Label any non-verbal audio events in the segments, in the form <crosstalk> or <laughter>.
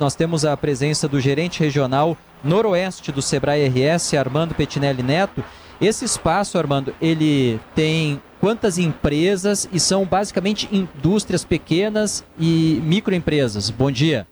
Nós temos a presença do gerente regional noroeste do Sebrae RS, Armando Petinelli Neto. Esse espaço, Armando, ele tem quantas empresas e são basicamente indústrias pequenas e microempresas? Bom dia.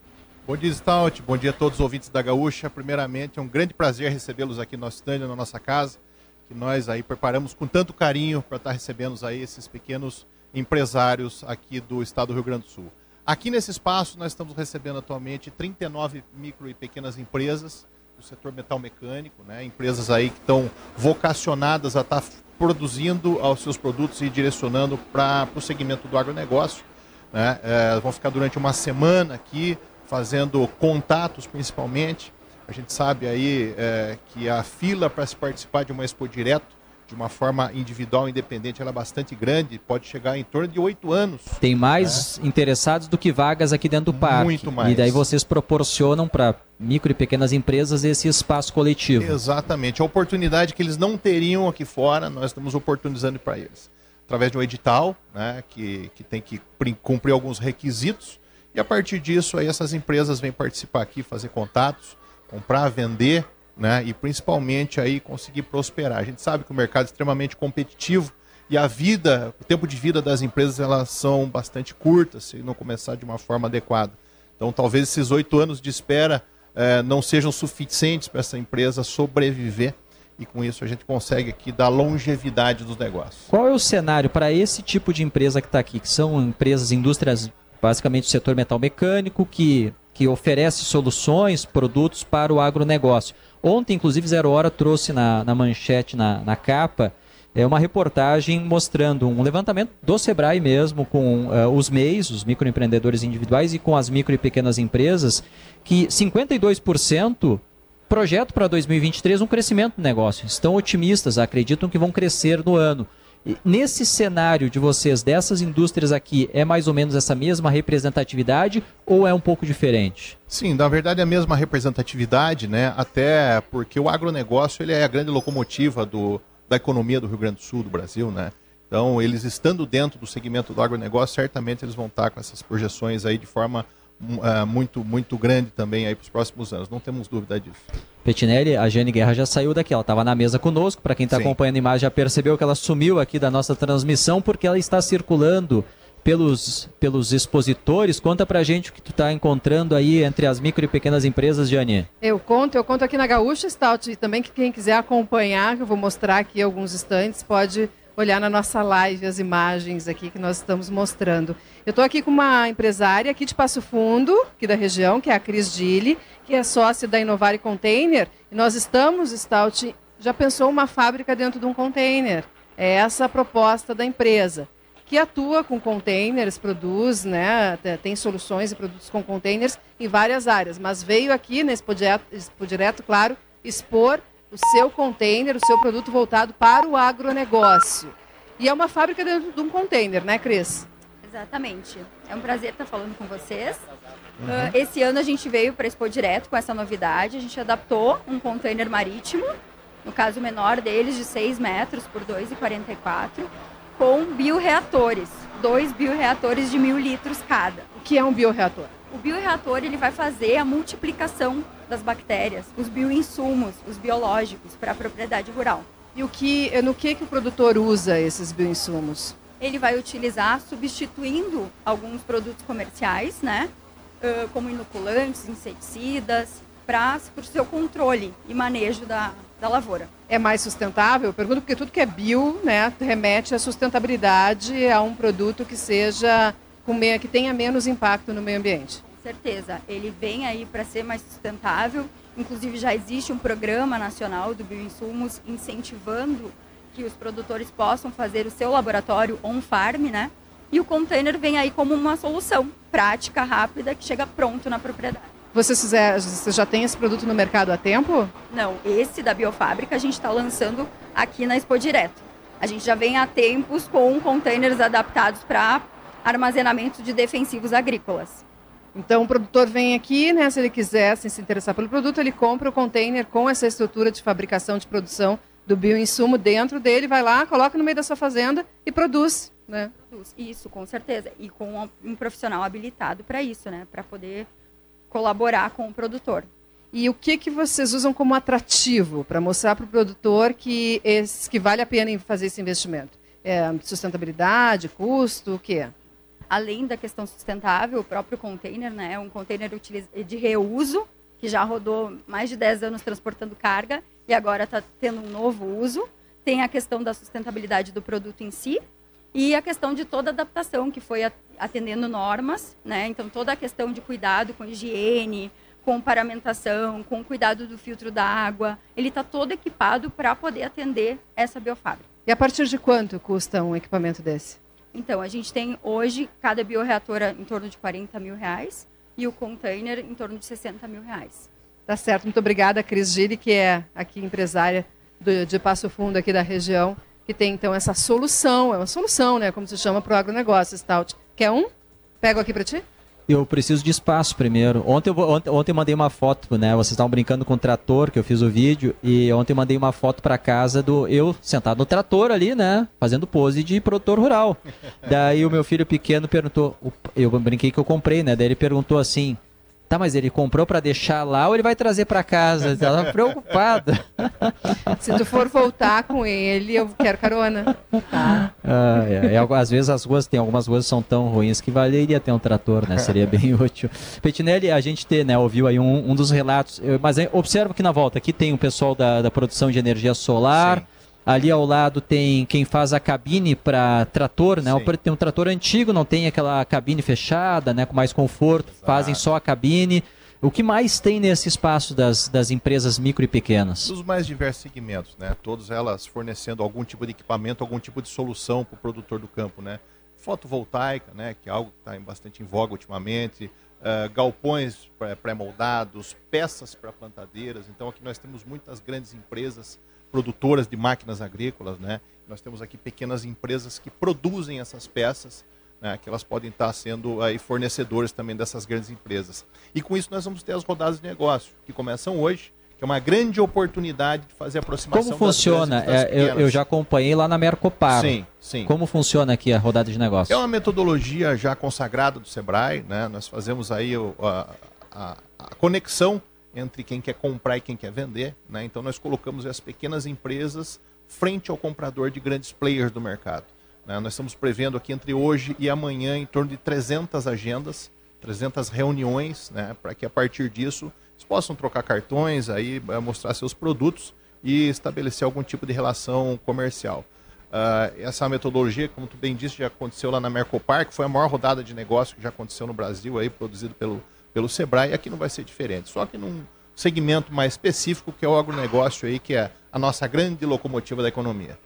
Bom dia, Stout. Bom dia a todos os ouvintes da Gaúcha. Primeiramente, é um grande prazer recebê-los aqui no nosso stand, na nossa casa, que nós aí preparamos com tanto carinho para estar recebendo aí esses pequenos empresários aqui do estado do Rio Grande do Sul. Aqui nesse espaço nós estamos recebendo atualmente 39 micro e pequenas empresas do setor metal mecânico, né? empresas aí que estão vocacionadas a estar produzindo os seus produtos e direcionando para o segmento do agronegócio. Né? É, vão ficar durante uma semana aqui fazendo contatos principalmente. A gente sabe aí é, que a fila para se participar de uma Expo Direto de uma forma individual, independente, ela é bastante grande, pode chegar em torno de oito anos. Tem mais né? interessados do que vagas aqui dentro do parque. Muito mais. E daí vocês proporcionam para micro e pequenas empresas esse espaço coletivo. Exatamente. A oportunidade que eles não teriam aqui fora, nós estamos oportunizando para eles. Através de um edital, né, que, que tem que cumprir alguns requisitos, e a partir disso aí essas empresas vêm participar aqui, fazer contatos, comprar, vender, né? E principalmente aí conseguir prosperar. A gente sabe que o mercado é extremamente competitivo e a vida, o tempo de vida das empresas elas são bastante curtas se não começar de uma forma adequada. Então talvez esses oito anos de espera eh, não sejam suficientes para essa empresa sobreviver e com isso a gente consegue aqui dar longevidade dos negócios. Qual é o cenário para esse tipo de empresa que está aqui, que são empresas, indústrias, basicamente do setor metal mecânico, que, que oferece soluções, produtos para o agronegócio? Ontem, inclusive, Zero Hora trouxe na, na manchete, na, na capa, é uma reportagem mostrando um levantamento do Sebrae mesmo, com uh, os MEIs, os microempreendedores individuais, e com as micro e pequenas empresas, que 52% projeto para 2023 um crescimento do negócio. Estão otimistas, acreditam que vão crescer no ano. Nesse cenário de vocês, dessas indústrias aqui, é mais ou menos essa mesma representatividade ou é um pouco diferente? Sim, na verdade é a mesma representatividade, né? Até porque o agronegócio ele é a grande locomotiva do, da economia do Rio Grande do Sul, do Brasil, né? Então, eles estando dentro do segmento do agronegócio, certamente eles vão estar com essas projeções aí de forma uh, muito, muito grande também aí para os próximos anos. Não temos dúvida disso. Petinelli, a Jane Guerra já saiu daqui, ela estava na mesa conosco. Para quem está acompanhando a imagem já percebeu que ela sumiu aqui da nossa transmissão porque ela está circulando pelos, pelos expositores. Conta pra gente o que tu está encontrando aí entre as micro e pequenas empresas, Jane. Eu conto, eu conto aqui na Gaúcha Stout e também que quem quiser acompanhar, eu vou mostrar aqui alguns instantes, pode olhar na nossa live as imagens aqui que nós estamos mostrando. Eu estou aqui com uma empresária aqui de Passo Fundo, aqui da região, que é a Cris Gilli, que é sócia da Inovare Container. E nós estamos, Stout, já pensou uma fábrica dentro de um container. É essa a proposta da empresa, que atua com containers, produz, né, tem soluções e produtos com containers em várias áreas, mas veio aqui nesse Expo Direto, claro, expor o seu container, o seu produto voltado para o agronegócio. E é uma fábrica dentro de um container, né, Cris? Exatamente. É um prazer estar falando com vocês. Uhum. Uh, esse ano a gente veio para expor direto com essa novidade. A gente adaptou um container marítimo, no caso menor deles, de 6 metros por 2,44, com bioreatores. Dois bioreatores de mil litros cada. O que é um bioreator? O bioreator ele vai fazer a multiplicação das bactérias, os bioinsumos, os biológicos para a propriedade rural. E o que, no que, que o produtor usa esses bioinsumos? Ele vai utilizar substituindo alguns produtos comerciais, né? como inoculantes, inseticidas, para o seu controle e manejo da, da lavoura. É mais sustentável? Pergunto porque tudo que é bio né, remete à sustentabilidade, a um produto que seja que tenha menos impacto no meio ambiente certeza. Ele vem aí para ser mais sustentável. Inclusive já existe um programa nacional do bioinsumos incentivando que os produtores possam fazer o seu laboratório on-farm, né? E o container vem aí como uma solução prática, rápida, que chega pronto na propriedade. Você, já tem esse produto no mercado há tempo? Não, esse da Biofábrica a gente está lançando aqui na Expo Direto. A gente já vem há tempos com containers adaptados para armazenamento de defensivos agrícolas. Então o produtor vem aqui, né, se ele quiser se interessar pelo produto, ele compra o container com essa estrutura de fabricação, de produção do bioinsumo dentro dele, vai lá, coloca no meio da sua fazenda e produz. Né? Isso, com certeza. E com um profissional habilitado para isso, né? Para poder colaborar com o produtor. E o que, que vocês usam como atrativo para mostrar para o produtor que, esse, que vale a pena fazer esse investimento? É, sustentabilidade, custo, o quê? Além da questão sustentável, o próprio container, né, é um container de reuso, que já rodou mais de 10 anos transportando carga e agora está tendo um novo uso. Tem a questão da sustentabilidade do produto em si e a questão de toda adaptação que foi atendendo normas, né? Então toda a questão de cuidado com higiene, com paramentação, com cuidado do filtro da água, ele está todo equipado para poder atender essa biofábrica. E a partir de quanto custa um equipamento desse? Então, a gente tem hoje cada bioreator em torno de 40 mil reais e o container em torno de 60 mil reais. Tá certo, muito obrigada, Cris Gili, que é aqui empresária do, de Passo Fundo aqui da região, que tem então essa solução, é uma solução, né, como se chama, para o agronegócio, Stout. Quer um? Pego aqui para ti? Eu preciso de espaço primeiro. Ontem eu, ontem, ontem eu mandei uma foto, né? Vocês estavam brincando com o trator, que eu fiz o vídeo, e ontem eu mandei uma foto para casa do eu sentado no trator ali, né? Fazendo pose de produtor rural. <laughs> Daí o meu filho pequeno perguntou, eu brinquei que eu comprei, né? Daí ele perguntou assim: Tá, mas ele comprou para deixar lá ou ele vai trazer para casa? Ela tá preocupada. <laughs> Se tu for voltar com ele, eu quero carona. Tá? Ah, é, é, às vezes as ruas tem algumas ruas são tão ruins que valeria ter um trator, né? Seria bem <laughs> útil. Petinelli, a gente ter, né, ouviu aí um, um dos relatos, mas observa que na volta aqui tem o pessoal da, da produção de energia solar. Sim Ali ao lado tem quem faz a cabine para trator, né? Sim. Tem um trator antigo, não tem aquela cabine fechada, né? Com mais conforto, Exato. fazem só a cabine. O que mais tem nesse espaço das, das empresas micro e pequenas? Os mais diversos segmentos, né? Todas elas fornecendo algum tipo de equipamento, algum tipo de solução para o produtor do campo, né? Fotovoltaica, né? Que é algo que está bastante em voga ultimamente. Uh, galpões pré-moldados, peças para plantadeiras. Então aqui nós temos muitas grandes empresas produtoras de máquinas agrícolas, né? Nós temos aqui pequenas empresas que produzem essas peças, né? que elas podem estar sendo aí fornecedores também dessas grandes empresas. E com isso nós vamos ter as rodadas de negócio, que começam hoje, que é uma grande oportunidade de fazer aproximação. Como funciona? É, eu, eu, já acompanhei lá na Mercopar. Sim, sim. Como funciona aqui a rodada de negócio? É uma metodologia já consagrada do Sebrae, né? Nós fazemos aí a, a, a conexão entre quem quer comprar e quem quer vender. Né? Então nós colocamos as pequenas empresas frente ao comprador de grandes players do mercado. Né? Nós estamos prevendo aqui entre hoje e amanhã em torno de 300 agendas, 300 reuniões, né? para que a partir disso eles possam trocar cartões, aí eh, mostrar seus produtos e estabelecer algum tipo de relação comercial. Uh, essa metodologia, como tu bem disse, já aconteceu lá na Mercopar, que foi a maior rodada de negócio que já aconteceu no Brasil, aí, produzido pelo pelo Sebrae, aqui não vai ser diferente. Só que num segmento mais específico, que é o agronegócio aí, que é a nossa grande locomotiva da economia.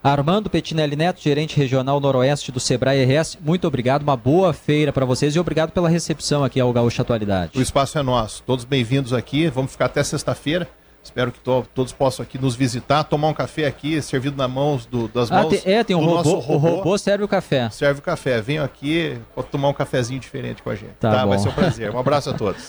Armando Petinelli Neto, gerente regional noroeste do Sebrae RS, muito obrigado, uma boa feira para vocês e obrigado pela recepção aqui ao Gaúcho Atualidade. O espaço é nosso, todos bem-vindos aqui, vamos ficar até sexta-feira. Espero que to todos possam aqui nos visitar, tomar um café aqui, servido na mãos do, das ah, mãos. Tem, é, tem um robô, robô, O robô serve o café. Serve o café. Venham aqui para tomar um cafezinho diferente com a gente. Tá, tá vai ser um prazer. Um abraço a todos. <laughs>